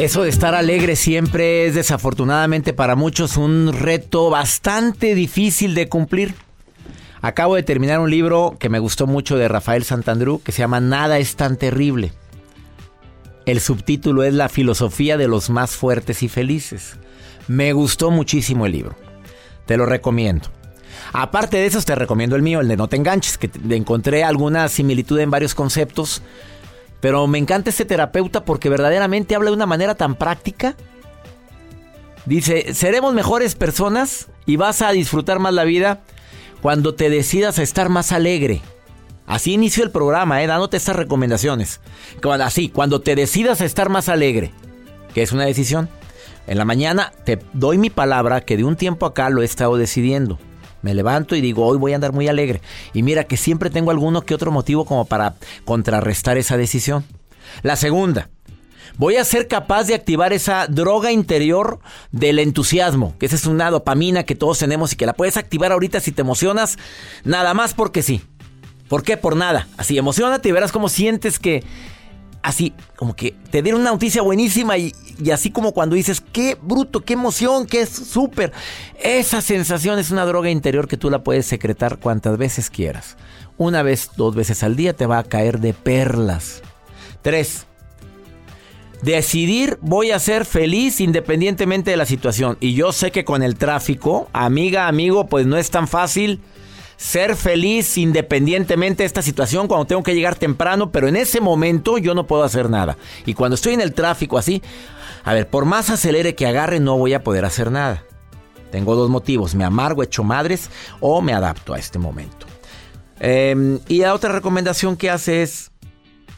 Eso de estar alegre siempre es desafortunadamente para muchos un reto bastante difícil de cumplir. Acabo de terminar un libro que me gustó mucho de Rafael Santandrú que se llama Nada es tan terrible. El subtítulo es La filosofía de los más fuertes y felices. Me gustó muchísimo el libro. Te lo recomiendo. Aparte de eso, te recomiendo el mío, el de No te enganches, que encontré alguna similitud en varios conceptos pero me encanta este terapeuta porque verdaderamente habla de una manera tan práctica. Dice, seremos mejores personas y vas a disfrutar más la vida cuando te decidas a estar más alegre. Así inició el programa, ¿eh? dándote estas recomendaciones. Así, cuando te decidas a estar más alegre, que es una decisión. En la mañana te doy mi palabra que de un tiempo acá lo he estado decidiendo. Me levanto y digo, hoy voy a andar muy alegre. Y mira que siempre tengo alguno que otro motivo como para contrarrestar esa decisión. La segunda, voy a ser capaz de activar esa droga interior del entusiasmo, que esa es una dopamina que todos tenemos y que la puedes activar ahorita si te emocionas, nada más porque sí. ¿Por qué? Por nada. Así, emocionate y verás cómo sientes que así como que te dieron una noticia buenísima y, así como cuando dices, qué bruto, qué emoción, qué súper. Esa sensación es una droga interior que tú la puedes secretar cuantas veces quieras. Una vez, dos veces al día te va a caer de perlas. Tres. Decidir voy a ser feliz independientemente de la situación. Y yo sé que con el tráfico, amiga, amigo, pues no es tan fácil ser feliz independientemente de esta situación cuando tengo que llegar temprano, pero en ese momento yo no puedo hacer nada. Y cuando estoy en el tráfico así, a ver, por más acelere que agarre, no voy a poder hacer nada. Tengo dos motivos, me amargo, echo madres o me adapto a este momento. Em, y la otra recomendación que hace es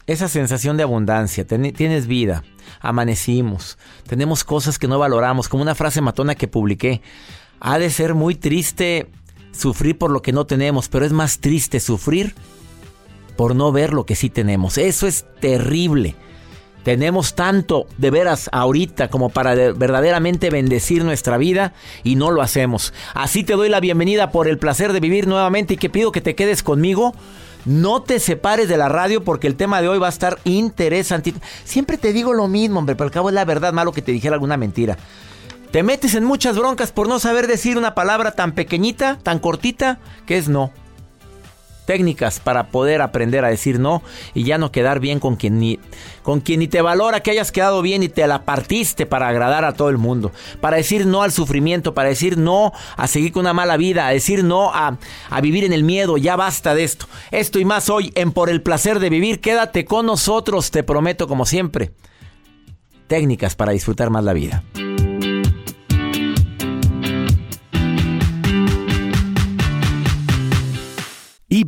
esa sensación de abundancia. tienes vida, amanecimos, tenemos cosas que no valoramos, como una frase matona que publiqué. Ha de ser muy triste sufrir por lo que no tenemos, pero es más triste sufrir por no ver lo que sí tenemos. Eso es terrible. Tenemos tanto de veras ahorita como para verdaderamente bendecir nuestra vida y no lo hacemos. Así te doy la bienvenida por el placer de vivir nuevamente y que pido que te quedes conmigo. No te separes de la radio porque el tema de hoy va a estar interesante. Siempre te digo lo mismo, hombre, pero al cabo es la verdad, malo que te dijera alguna mentira. Te metes en muchas broncas por no saber decir una palabra tan pequeñita, tan cortita, que es no. técnicas para poder aprender a decir no y ya no quedar bien con quien ni con quien ni te valora que hayas quedado bien y te la partiste para agradar a todo el mundo, para decir no al sufrimiento, para decir no a seguir con una mala vida, a decir no a, a vivir en el miedo, ya basta de esto. Esto y más hoy en Por el placer de vivir, quédate con nosotros, te prometo como siempre. Técnicas para disfrutar más la vida.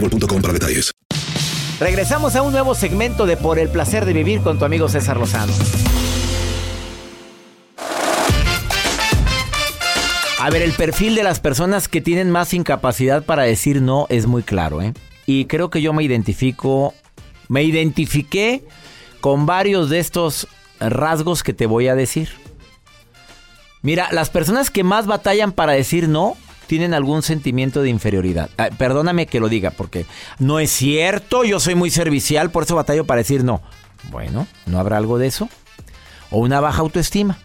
boostmobile.com para detalles. Regresamos a un nuevo segmento de Por el placer de vivir con tu amigo César Lozano. A ver, el perfil de las personas que tienen más incapacidad para decir no es muy claro, ¿eh? Y creo que yo me identifico, me identifiqué con varios de estos rasgos que te voy a decir. Mira, las personas que más batallan para decir no tienen algún sentimiento de inferioridad. Ah, perdóname que lo diga, porque no es cierto, yo soy muy servicial, por eso batallo para decir no. Bueno, ¿no habrá algo de eso? O una baja autoestima.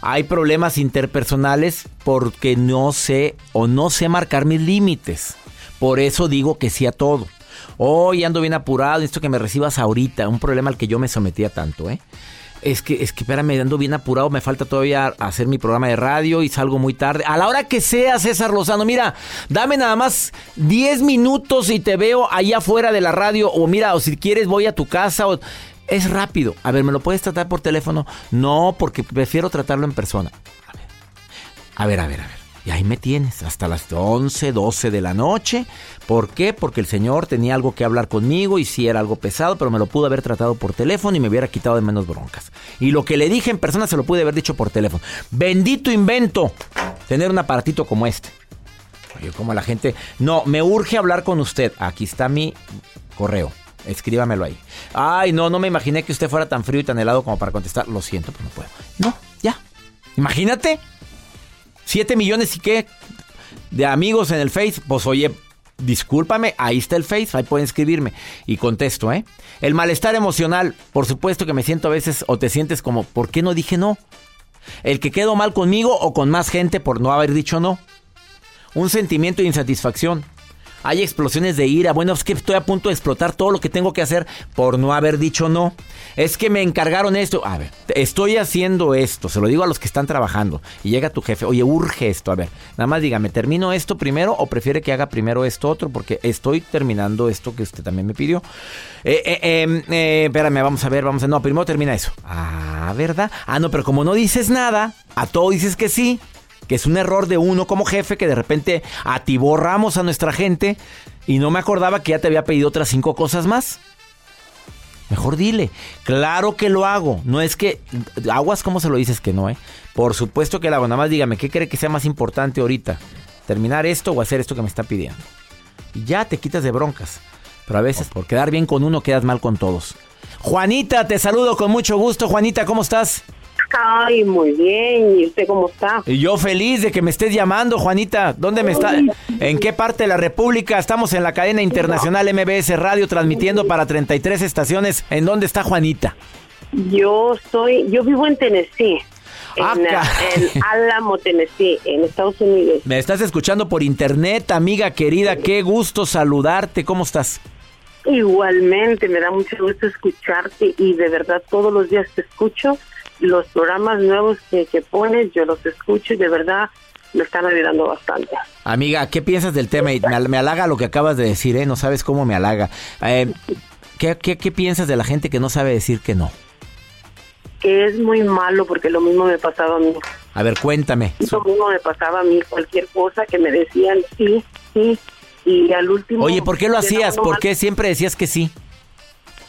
Hay problemas interpersonales porque no sé o no sé marcar mis límites. Por eso digo que sí a todo. Hoy ando bien apurado, necesito que me recibas ahorita. Un problema al que yo me sometía tanto, ¿eh? Es que, es que, espérame, ando bien apurado, me falta todavía hacer mi programa de radio y salgo muy tarde. A la hora que sea, César Lozano, mira, dame nada más 10 minutos y te veo allá afuera de la radio. O mira, o si quieres voy a tu casa. O... Es rápido. A ver, ¿me lo puedes tratar por teléfono? No, porque prefiero tratarlo en persona. A ver, a ver, a ver. A ver. Y ahí me tienes, hasta las 11, 12 de la noche. ¿Por qué? Porque el señor tenía algo que hablar conmigo y sí era algo pesado, pero me lo pudo haber tratado por teléfono y me hubiera quitado de menos broncas. Y lo que le dije en persona se lo pude haber dicho por teléfono. Bendito invento tener un aparatito como este. Oye, como la gente... No, me urge hablar con usted. Aquí está mi correo. Escríbamelo ahí. Ay, no, no me imaginé que usted fuera tan frío y tan helado como para contestar. Lo siento, pero no puedo. No, ya. Imagínate. Siete millones y qué de amigos en el Face. Pues oye, discúlpame, ahí está el Face, ahí pueden escribirme. Y contesto, ¿eh? El malestar emocional, por supuesto que me siento a veces o te sientes como, ¿por qué no dije no? El que quedo mal conmigo o con más gente por no haber dicho no. Un sentimiento de insatisfacción. Hay explosiones de ira. Bueno, es que estoy a punto de explotar todo lo que tengo que hacer por no haber dicho no. Es que me encargaron esto. A ver, estoy haciendo esto. Se lo digo a los que están trabajando. Y llega tu jefe. Oye, urge esto. A ver, nada más dígame, ¿termino esto primero o prefiere que haga primero esto otro? Porque estoy terminando esto que usted también me pidió. Eh, eh, eh, eh, espérame, vamos a ver, vamos a... No, primero termina eso. Ah, ¿verdad? Ah, no, pero como no dices nada, a todo dices que sí que es un error de uno como jefe que de repente atiborramos a nuestra gente y no me acordaba que ya te había pedido otras cinco cosas más. Mejor dile, claro que lo hago. No es que aguas como se lo dices que no, ¿eh? Por supuesto que lo hago. Nada más dígame, ¿qué cree que sea más importante ahorita? ¿Terminar esto o hacer esto que me está pidiendo? Y ya te quitas de broncas. Pero a veces por quedar bien con uno quedas mal con todos. Juanita, te saludo con mucho gusto. Juanita, ¿cómo estás? Ay, muy bien. ¿Y usted cómo está? Y yo feliz de que me estés llamando, Juanita. ¿Dónde me está? ¿En qué parte de la República? Estamos en la cadena internacional MBS Radio transmitiendo para 33 estaciones. ¿En dónde está Juanita? Yo soy, yo vivo en Tennessee. Ah, En, ca- en Álamo, Tennessee, en Estados Unidos. Me estás escuchando por internet, amiga querida. Qué gusto saludarte. ¿Cómo estás? Igualmente, me da mucho gusto escucharte y de verdad todos los días te escucho. Los programas nuevos que, que pones, yo los escucho y de verdad me están ayudando bastante. Amiga, ¿qué piensas del tema? Y me, me halaga lo que acabas de decir, ¿eh? No sabes cómo me halaga. Eh, ¿qué, qué, qué piensas de la gente que no sabe decir que no? Que es muy malo porque lo mismo me pasaba a mí. A ver, cuéntame. Lo mismo me pasaba a mí, cualquier cosa que me decían sí, sí, y al último... Oye, ¿por qué lo hacías? ¿Por qué siempre decías que sí?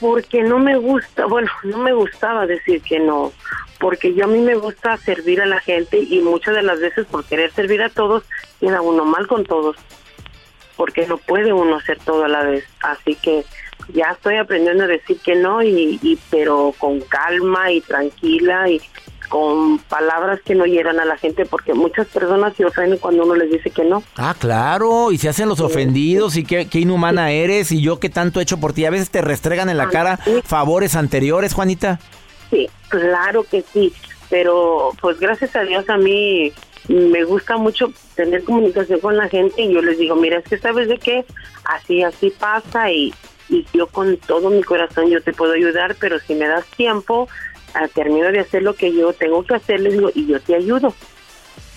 Porque no me gusta, bueno, no me gustaba decir que no, porque yo a mí me gusta servir a la gente y muchas de las veces por querer servir a todos queda uno mal con todos, porque no puede uno hacer todo a la vez, así que ya estoy aprendiendo a decir que no y, y pero con calma y tranquila y con palabras que no hieran a la gente porque muchas personas se ofenden cuando uno les dice que no. Ah, claro, y se hacen los ofendidos y qué, qué inhumana eres y yo qué tanto he hecho por ti. A veces te restregan en la Ah, cara sí. favores anteriores, Juanita. Sí, claro que sí, pero pues gracias a Dios a mí me gusta mucho tener comunicación con la gente y yo les digo, mira, es que sabes de qué, así, así pasa y, y yo con todo mi corazón yo te puedo ayudar, pero si me das tiempo, termino de hacer lo que yo tengo que hacer, les digo, y yo te ayudo.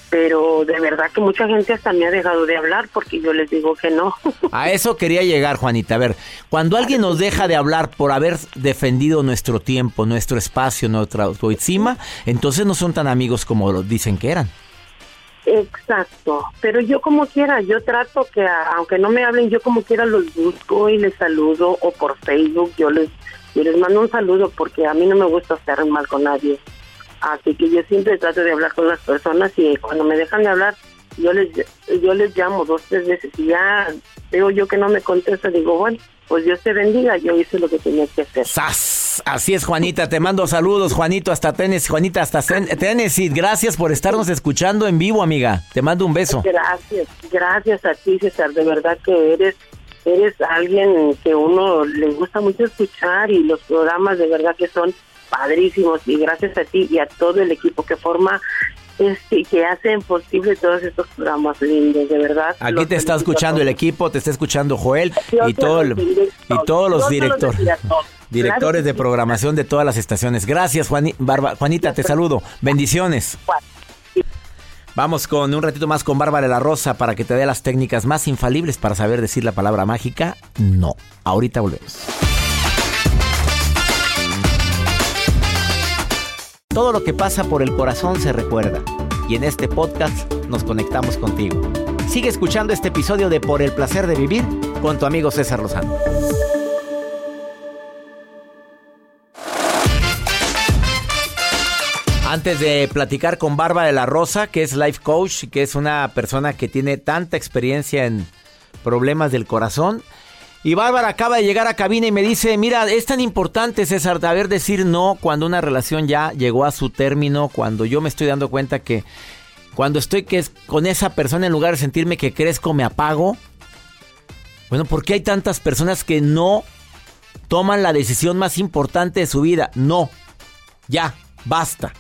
Pero de verdad que mucha gente hasta me ha dejado de hablar porque yo les digo que no. A eso quería llegar, Juanita. A ver, cuando alguien nos deja de hablar por haber defendido nuestro tiempo, nuestro espacio, nuestra autoestima, entonces no son tan amigos como lo dicen que eran. Exacto, pero yo como quiera, yo trato que aunque no me hablen, yo como quiera los busco y les saludo o por Facebook yo les yo les mando un saludo porque a mí no me gusta hacer mal con nadie. Así que yo siempre trato de hablar con las personas y cuando me dejan de hablar, yo les yo les llamo dos tres veces y ya veo yo que no me contesta, digo, bueno, pues Dios te bendiga, yo hice lo que tenía que hacer. ¡Sas! Así es, Juanita. Te mando saludos, Juanito, hasta Tennessee. Juanita, hasta Ten- Tennessee. Gracias por estarnos escuchando en vivo, amiga. Te mando un beso. Gracias, gracias a ti, César. De verdad que eres eres alguien que uno le gusta mucho escuchar y los programas de verdad que son padrísimos y gracias a ti y a todo el equipo que forma este que hacen posible todos estos programas lindos, de verdad. Aquí te está escuchando el equipo, te está escuchando Joel y todo el- y todos. los directores directores de programación de todas las estaciones. Gracias, Juani- Barba- Juanita, te saludo. Bendiciones. Vamos con un ratito más con Bárbara la Rosa para que te dé las técnicas más infalibles para saber decir la palabra mágica. No. Ahorita volvemos. Todo lo que pasa por el corazón se recuerda. Y en este podcast nos conectamos contigo. Sigue escuchando este episodio de Por el placer de vivir con tu amigo César Lozano. Antes de platicar con Bárbara de la Rosa, que es life coach, que es una persona que tiene tanta experiencia en problemas del corazón. Y Bárbara acaba de llegar a cabina y me dice, mira, es tan importante, César, saber decir no cuando una relación ya llegó a su término, cuando yo me estoy dando cuenta que cuando estoy que es con esa persona en lugar de sentirme que crezco, me apago. Bueno, ¿por qué hay tantas personas que no toman la decisión más importante de su vida? No. Ya, basta.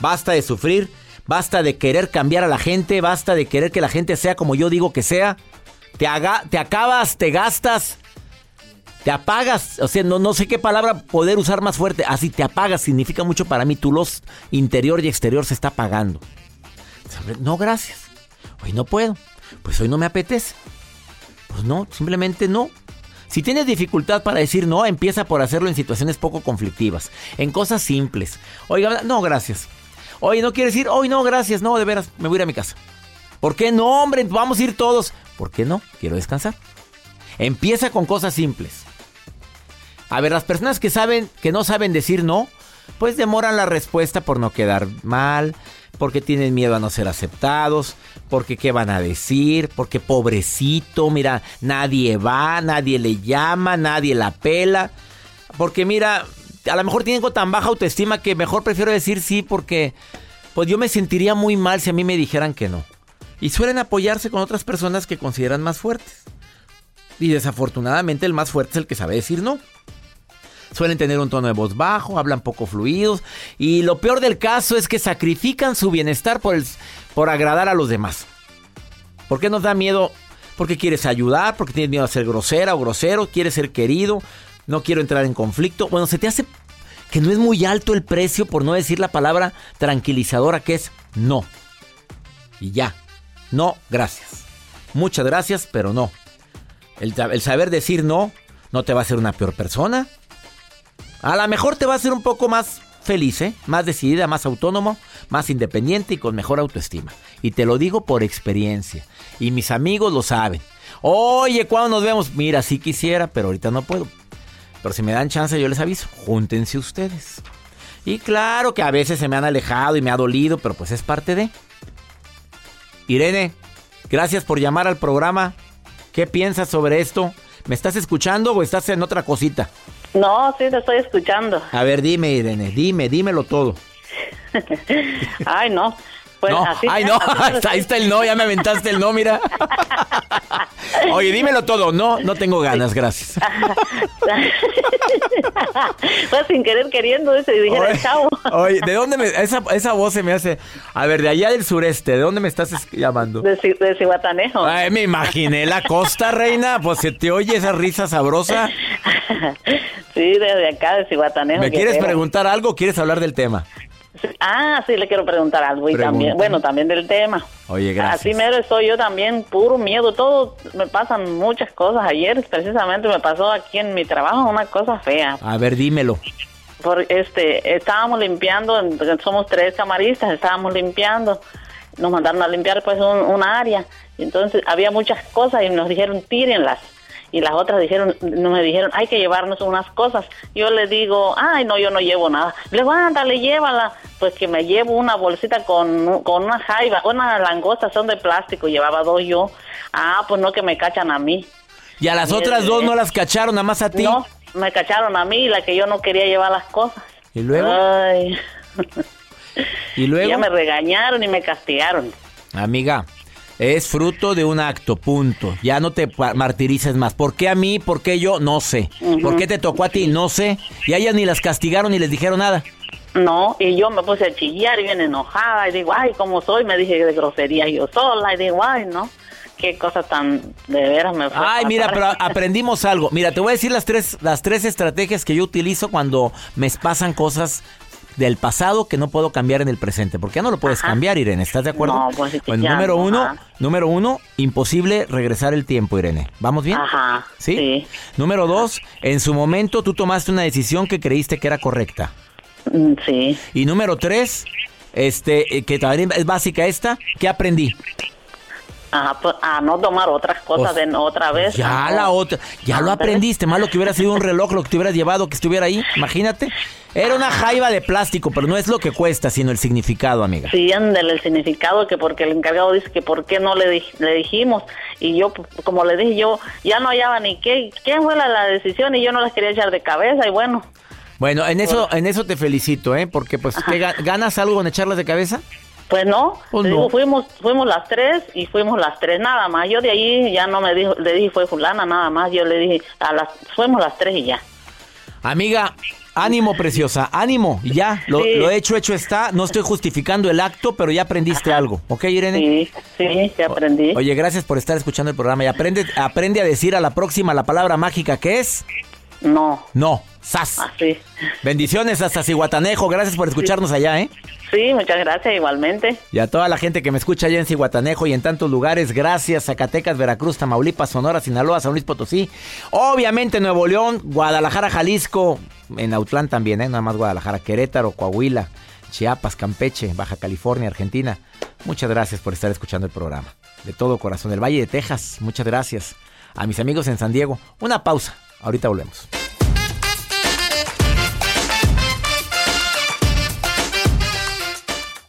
Basta de sufrir, basta de querer cambiar a la gente, basta de querer que la gente sea como yo digo que sea. Te, haga, te acabas, te gastas, te apagas. O sea, no, no sé qué palabra poder usar más fuerte. Así te apagas significa mucho para mí. Tu luz interior y exterior se está apagando. No, gracias. Hoy no puedo. Pues hoy no me apetece. Pues no, simplemente no. Si tienes dificultad para decir no, empieza por hacerlo en situaciones poco conflictivas, en cosas simples. Oiga, no, gracias. Oye, no quieres ir, hoy no, gracias, no, de veras, me voy a ir a mi casa. ¿Por qué no, hombre? Vamos a ir todos. ¿Por qué no? Quiero descansar. Empieza con cosas simples. A ver, las personas que saben, que no saben decir no, pues demoran la respuesta por no quedar mal, porque tienen miedo a no ser aceptados, porque qué van a decir, porque pobrecito, mira, nadie va, nadie le llama, nadie la pela, porque mira, a lo mejor tienen tan baja autoestima que mejor prefiero decir sí porque pues yo me sentiría muy mal si a mí me dijeran que no. Y suelen apoyarse con otras personas que consideran más fuertes. Y desafortunadamente el más fuerte es el que sabe decir no. Suelen tener un tono de voz bajo, hablan poco fluidos y lo peor del caso es que sacrifican su bienestar por, por agradar a los demás. ¿Por qué nos da miedo? Porque quieres ayudar, porque tienes miedo a ser grosera o grosero, quieres ser querido, no quiero entrar en conflicto. Bueno, se te hace que no es muy alto el precio por no decir la palabra tranquilizadora que es no. Y ya. No, gracias. Muchas gracias, pero no. El, saber decir no no te va a hacer una peor persona. A lo mejor te va a hacer un poco más feliz, ¿eh? más decidida, más autónomo, más independiente y con mejor autoestima. Y te lo digo por experiencia. Y mis amigos lo saben. Oye, ¿cuándo nos vemos? Mira, sí quisiera, pero ahorita no puedo. Pero si me dan chance, yo les aviso. Júntense ustedes. Y claro que a veces se me han alejado y me ha dolido, pero pues es parte de. Irene, gracias por llamar al programa. ¿Qué piensas sobre esto? ¿Me estás escuchando o estás en otra cosita? No, sí, te estoy escuchando. A ver, dime, Irene, dime, dímelo todo. Ay, no. Pues no, ay, no, ahí está el no, ya me aventaste el no, mira. Oye, dímelo todo. No, no tengo ganas, gracias. pues sin querer queriendo, ese dijera oye, chavo. Oye, ¿de dónde me, esa, esa voz se me hace? A ver, de allá del sureste, ¿de dónde me estás llamando? De, de Cihuatanejo. Ay, me imaginé la costa, reina. Pues se te oye esa risa sabrosa. sí, desde acá, de Cihuatanejo. ¿Me quieres preguntar algo o quieres hablar del tema? Ah, sí, le quiero preguntar algo y también, bueno, también del tema. Oye, gracias. Así mero estoy yo también, puro miedo, todo, me pasan muchas cosas. Ayer precisamente me pasó aquí en mi trabajo una cosa fea. A ver, dímelo. Por, este, estábamos limpiando, somos tres camaristas, estábamos limpiando, nos mandaron a limpiar pues un, un área, y entonces había muchas cosas y nos dijeron tírenlas y las otras dijeron, no me dijeron, hay que llevarnos unas cosas. Yo le digo, ay, no, yo no llevo nada. Le digo, ándale, llévala. Pues que me llevo una bolsita con, con una jaiba, una langosta, son de plástico, llevaba dos yo. Ah, pues no, que me cachan a mí. ¿Y a las y otras dos no las cacharon, nada más a ti? No, me cacharon a mí, la que yo no quería llevar las cosas. ¿Y luego? Ay. ¿Y luego? Ya me regañaron y me castigaron. Amiga, es fruto de un acto, punto. Ya no te martirices más. ¿Por qué a mí? ¿Por qué yo? No sé. Uh -huh. ¿Por qué te tocó a ti? No sé. Y a ellas ni las castigaron ni les dijeron nada. No, y yo me puse a chillar y bien enojada. Y digo, ay, ¿cómo soy? Me dije de grosería yo sola. Y digo, ay, no. Qué cosa tan de veras me fue Ay, mira, pero aprendimos algo. Mira, te voy a decir las tres, las tres estrategias que yo utilizo cuando me pasan cosas del pasado que no puedo cambiar en el presente, porque ya no lo puedes Ajá. cambiar, Irene, ¿estás de acuerdo? No, pues, Bueno, ya número no, uno, ajá. número uno, imposible regresar el tiempo, Irene. ¿Vamos bien? Ajá. ¿Sí? Sí. Número dos, en su momento tú tomaste una decisión que creíste que era correcta. Mm, Sí. Y número tres, este, eh, que también es básica esta, ¿qué aprendí? Pues, a no tomar otras cosas Pues, de otra vez. Ya no- la otra, ya lo aprendiste, más lo que hubiera sido un reloj, lo que te hubieras llevado, que estuviera ahí, imagínate. Era una jaiba de plástico, pero no es lo que cuesta, sino el significado, amiga. Sí, ándale, el significado que porque el encargado dice que por qué no le, di- le dijimos y yo, pues, como le dije, yo ya no hallaba ni qué, quién fue la, la decisión y yo no las quería echar de cabeza y bueno, Bueno, en eso, en eso te felicito, ¿eh? Porque pues, ¿qué ga- ¿ganas algo en echarlas de cabeza? Pues no, Pues no. digo, fuimos, fuimos las tres y fuimos las tres nada más, yo de ahí ya no me dijo, le dije fue fulana nada más, yo le dije, a las, fuimos las tres y ya. Amiga, ánimo, preciosa, ánimo. Ya, lo, Sí. lo hecho, hecho está. No estoy justificando el acto, pero ya aprendiste algo. ¿Ok, Irene? Sí, sí, que aprendí. Oye, gracias por estar escuchando el programa. Y aprende, aprende a decir a la próxima la palabra mágica que es No, no. ¡Sas! así. Bendiciones hasta Cihuatanejo. Gracias por escucharnos allá, ¿eh? Sí, muchas gracias igualmente. Y a toda la gente que me escucha allá en Cihuatanejo y en tantos lugares, gracias. Zacatecas, Veracruz, Tamaulipas, Sonora, Sinaloa, San Luis Potosí. Obviamente Nuevo León, Guadalajara, Jalisco. En Autlán también, ¿eh? Nada más Guadalajara, Querétaro, Coahuila, Chiapas, Campeche, Baja California, Argentina. Muchas gracias por estar escuchando el programa. De todo corazón. El Valle de Texas, muchas gracias. A mis amigos en San Diego, una pausa. Ahorita volvemos.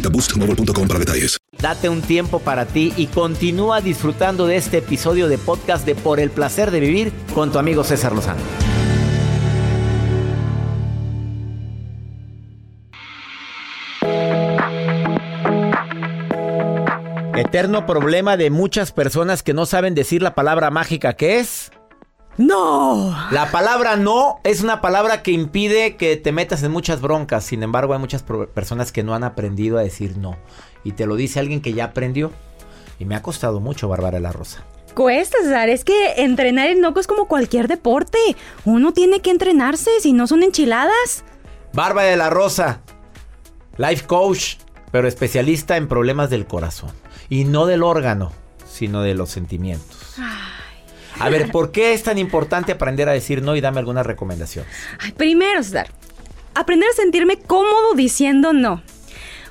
boostmobile.com para detalles. Date un tiempo para ti y continúa disfrutando de este episodio de podcast de Por el placer de vivir con tu amigo César Lozano. Eterno problema de muchas personas que no saben decir la palabra mágica que es. No. La palabra no es una palabra que impide que te metas en muchas broncas. Sin embargo, hay muchas personas que no han aprendido a decir no. Y te lo dice alguien que ya aprendió. Y me ha costado mucho, Bárbara La Rosa. Cuesta, César. Es que entrenar el noco es como cualquier deporte. Uno tiene que entrenarse, si no son enchiladas. Bárbara de la Rosa, life coach, pero especialista en problemas del corazón. Y no del órgano, sino de los sentimientos. A ver, ¿por qué es tan importante aprender a decir no y dame algunas recomendaciones? Ay, primero, César, aprender a sentirme cómodo diciendo no.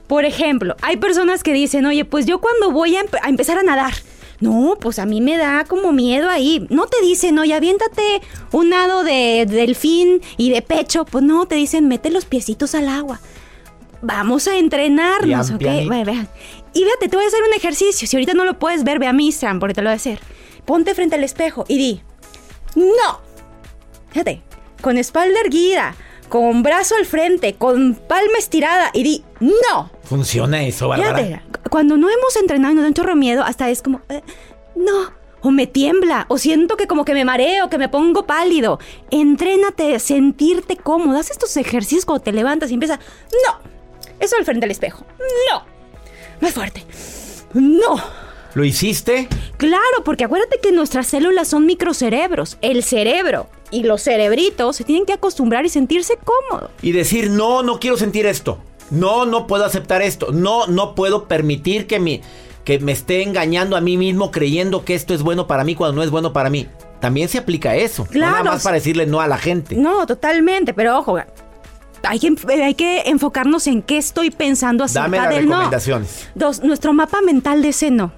Por ejemplo, hay personas que dicen, oye, pues yo cuando voy a, empe- a empezar a nadar, no, pues a mí me da como miedo ahí. No te dicen, oye, aviéntate un nado de delfín y de pecho. Pues no, te dicen, mete los piecitos al agua. Vamos a entrenarnos, ¿ok? vean. Y fíjate, te voy a hacer un ejercicio. Si ahorita no lo puedes ver, ve a mi Instagram porque te lo voy a hacer. Ponte frente al espejo y di, no. Fíjate, con espalda erguida, con brazo al frente, con palma estirada y di, no. ¿Funciona eso, Bárbara? Fíjate, cuando no hemos entrenado y nos da un chorro de miedo, hasta es como, eh, no. O me tiembla, o siento que como que me mareo, que me pongo pálido. Entrénate sentirte cómodo. Haz estos ejercicios cuando te levantas y empieza, no. Eso al frente del espejo. No. Más fuerte. No. ¿Lo hiciste? Claro, porque acuérdate que nuestras células son microcerebros. El cerebro y los cerebritos se tienen que acostumbrar y sentirse cómodos. Y decir, no, no quiero sentir esto. No, no puedo aceptar esto. No, no puedo permitir que, mi, que me esté engañando a mí mismo creyendo que esto es bueno para mí cuando no es bueno para mí. También se aplica eso. No Claro. nada más para decirle no a la gente. No, totalmente, pero ojo, hay que, hay que enfocarnos en qué estoy pensando acerca Dame las del no. recomendaciones. Dos, nuestro mapa mental de ese no.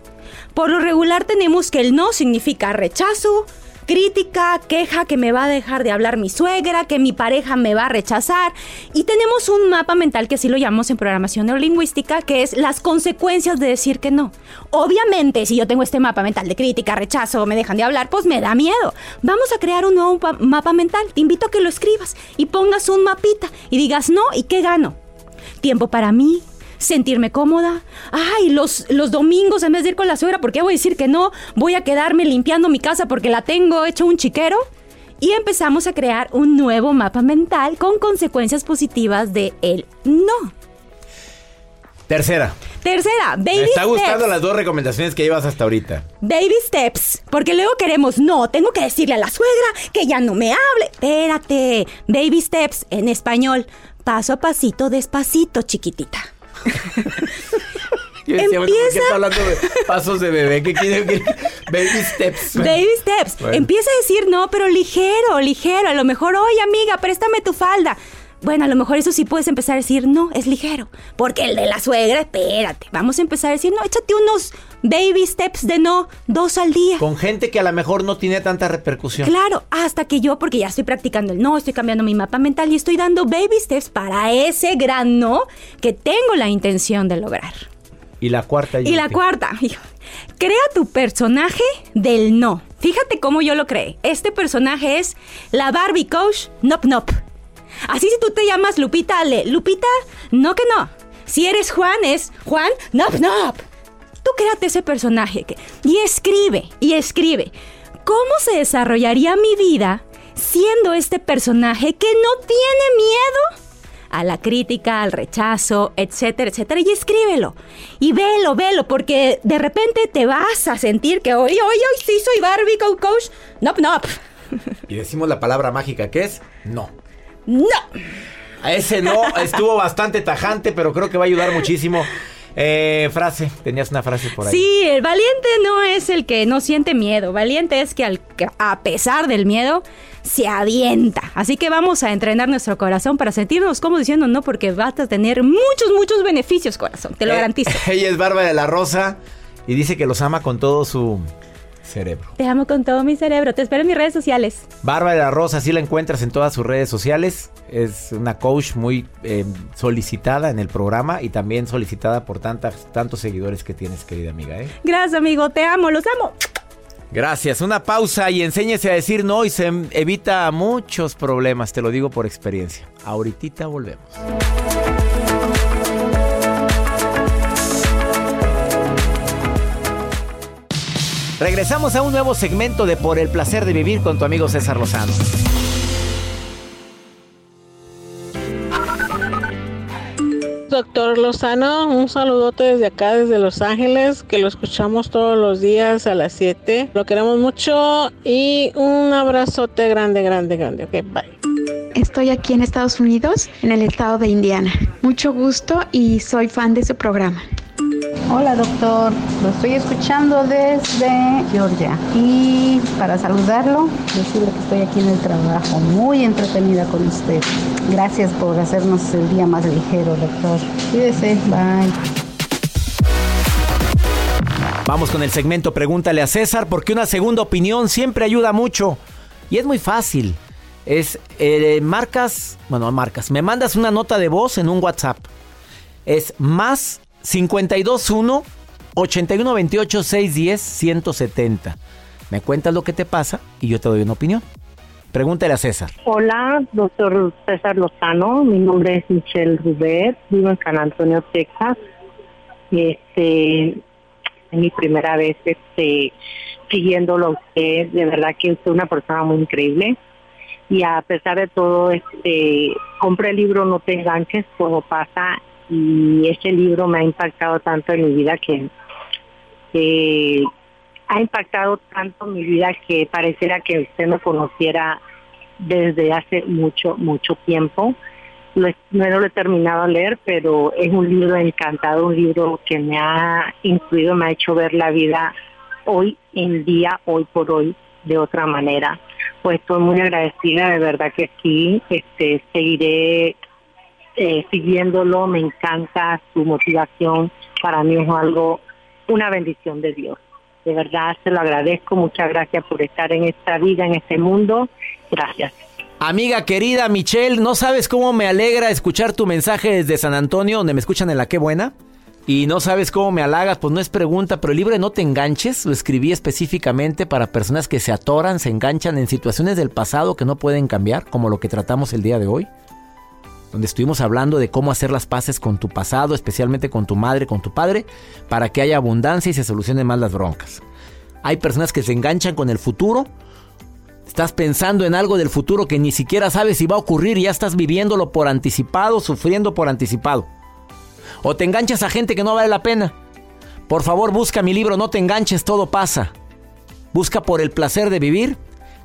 Por lo regular tenemos que el no significa rechazo, crítica, queja que me va a dejar de hablar mi suegra, que mi pareja me va a rechazar. Y tenemos un mapa mental que así lo llamamos en programación neurolingüística, que es las consecuencias de decir que no. Obviamente, si yo tengo este mapa mental de crítica, rechazo, me dejan de hablar, pues me da miedo. Vamos a crear un nuevo pa- mapa mental. Te invito a que lo escribas y pongas un mapita y digas no y qué gano. Tiempo para mí, sentirme cómoda. Ay, los, los domingos en vez de ir con la suegra, ¿por qué voy a decir que no? Voy a quedarme limpiando mi casa porque la tengo hecho un chiquero. Y empezamos a crear un nuevo mapa mental con consecuencias positivas de el no. Tercera. Tercera, baby Me está gustando steps. las dos recomendaciones que llevas hasta ahorita. Baby steps, porque luego queremos, no, tengo que decirle a la suegra que ya no me hable. Espérate, baby steps en español, paso a pasito, despacito, chiquitita. Yo decía, bueno, ¿por qué Empieza- está hablando de pasos de bebé? ¿Qué quiere decir? Baby steps. Baby steps. Bueno. Empieza a decir no, pero ligero, ligero. A lo mejor, oye, amiga, préstame tu falda. Bueno, a lo mejor eso sí puedes empezar a decir no, es ligero. Porque el de la suegra, espérate. Vamos a empezar a decir no, échate unos baby steps de no, dos al día. Con gente que a lo mejor no tiene tanta repercusión. Claro, hasta que yo, porque ya estoy practicando el no, estoy cambiando mi mapa mental y estoy dando baby steps para ese gran no que tengo la intención de lograr. Y la cuarta. Y la última. cuarta, hijo, crea tu personaje del no. Fíjate cómo yo lo creé. Este personaje es la Barbie Coach Nop Nop. Así si tú te llamas Lupita, le Lupita, no que no. Si eres Juan, es Juan Nop Nop. Tú créate ese personaje que- y escribe, y escribe. ¿Cómo se desarrollaría mi vida siendo este personaje que no tiene miedo a la crítica, al rechazo, etcétera, etcétera, y escríbelo. Y velo, velo, porque de repente te vas a sentir que hoy, hoy, hoy sí soy Barbie Co- Coach. Nop, nop. Y decimos la palabra mágica que es no. No. A ese no estuvo bastante tajante, pero creo que va a ayudar muchísimo. Eh, frase, tenías una frase por ahí. Sí, el valiente no es el que no siente miedo. Valiente es que, al, que a pesar del miedo se avienta. Así que vamos a entrenar nuestro corazón para sentirnos como diciendo no, porque vas a tener muchos, muchos beneficios, corazón. Te lo Eh, garantizo. ella es Bárbara de la Rosa y dice que los ama con todo su cerebro. Te amo con todo mi cerebro. Te espero en mis redes sociales. Bárbara de la Rosa, así la encuentras en todas sus redes sociales. Es una coach muy eh, solicitada en el programa y también solicitada por tantas, tantos seguidores que tienes, querida amiga. ¿eh? Gracias, amigo. Te amo. Los amo. Gracias. Una pausa y enséñese a decir no y se evita muchos problemas. Te lo digo por experiencia. Ahorita volvemos. Regresamos a un nuevo segmento de Por el placer de vivir con tu amigo César Lozano. Doctor Lozano, un saludote desde acá, desde Los Ángeles, que lo escuchamos todos los días a las 7. Lo queremos mucho y un abrazote grande, grande, grande. Ok, bye. Estoy aquí en Estados Unidos, en el estado de Indiana. Mucho gusto y soy fan de su programa. Hola doctor, lo estoy escuchando desde Georgia y para saludarlo, decirle que estoy aquí en el trabajo, muy entretenida con usted. Gracias por hacernos el día más ligero, doctor. Cuídese, bye. Vamos con el segmento Pregúntale a César porque una segunda opinión siempre ayuda mucho y es muy fácil. Es eh, marcas, bueno, marcas, me mandas una nota de voz en un WhatsApp. Es más 521 8128 610 170. Me cuentas lo que te pasa y yo te doy una opinión. Pregúntale a César. Hola, doctor César Lozano. Mi nombre es Michelle Rubert. Vivo en San Antonio, Texas. Este, es mi primera vez este, siguiéndolo a usted. De verdad que usted es una persona muy increíble. Y a pesar de todo, este, compré el libro No te enganches, como pasa. Y este libro me ha impactado tanto en mi vida que, ha impactado tanto mi vida que pareciera que usted me conociera desde hace mucho, mucho tiempo. Lo no lo he terminado de leer, pero es un libro encantado, un libro que me ha influido, me ha hecho ver la vida hoy en día, hoy por hoy, de otra manera. Pues estoy muy agradecida, de verdad que sí, este, seguiré eh, siguiéndolo, me encanta su motivación, para mí es algo, una bendición de Dios. De verdad se lo agradezco, muchas gracias por estar en esta vida, en este mundo. Gracias. Amiga querida Michelle, ¿no sabes cómo me alegra escuchar tu mensaje desde San Antonio, donde me escuchan en la Qué Buena? Y no sabes cómo me halagas, pues no es pregunta, pero el libro No te enganches lo escribí específicamente para personas que se atoran, se enganchan en situaciones del pasado que no pueden cambiar, como lo que tratamos el día de hoy. Donde estuvimos hablando de cómo hacer las paces con tu pasado, especialmente con tu madre, con tu padre, para que haya abundancia y se solucionen más las broncas. Hay personas que se enganchan con el futuro Estás pensando en algo del futuro que ni siquiera sabes si va a ocurrir y ya estás viviéndolo por anticipado, sufriendo por anticipado. O te enganchas a gente que no vale la pena. Por favor, busca mi libro No te enganches, todo pasa. Busca por el placer de vivir,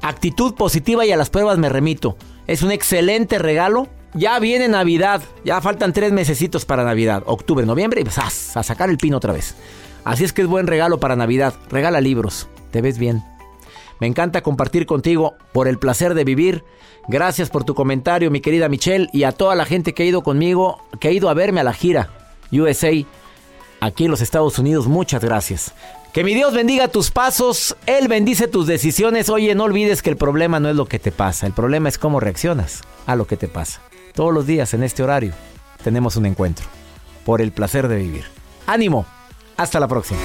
actitud positiva y a las pruebas me remito. Es un excelente regalo. Ya viene Navidad, ya faltan tres mesecitos para Navidad, octubre, noviembre y ¡zas! a sacar el pino otra vez. Así es que es buen regalo para Navidad. Regala libros, te ves bien. Me encanta compartir contigo por el placer de vivir. Gracias por tu comentario, mi querida Michelle, y a toda la gente que ha ido conmigo, que ha ido a verme a la gira USA aquí en los Estados Unidos. Muchas gracias. Que mi Dios bendiga tus pasos, Él bendice tus decisiones. Oye, no olvides que el problema no es lo que te pasa, el problema es cómo reaccionas a lo que te pasa. Todos los días en este horario tenemos un encuentro por el placer de vivir. Ánimo, hasta la próxima.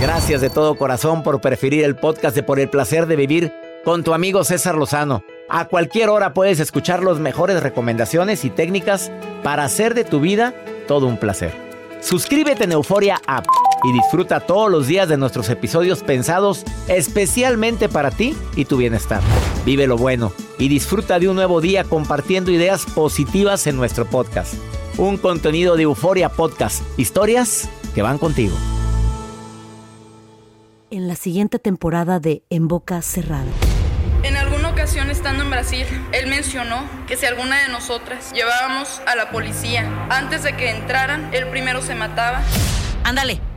Gracias de todo corazón por preferir el podcast de Por el placer de vivir con tu amigo César Lozano. A cualquier hora puedes escuchar las mejores recomendaciones y técnicas para hacer de tu vida todo un placer. Suscríbete en Euforia App y disfruta todos los días de nuestros episodios pensados especialmente para ti y tu bienestar. Vive lo bueno y disfruta de un nuevo día compartiendo ideas positivas en nuestro podcast. Un contenido de Euforia Podcast, historias que van contigo. En la siguiente temporada de En Boca Cerrada. En alguna ocasión estando en Brasil, él mencionó que si alguna de nosotras llevábamos a la policía antes de que entraran, él primero se mataba. Ándale,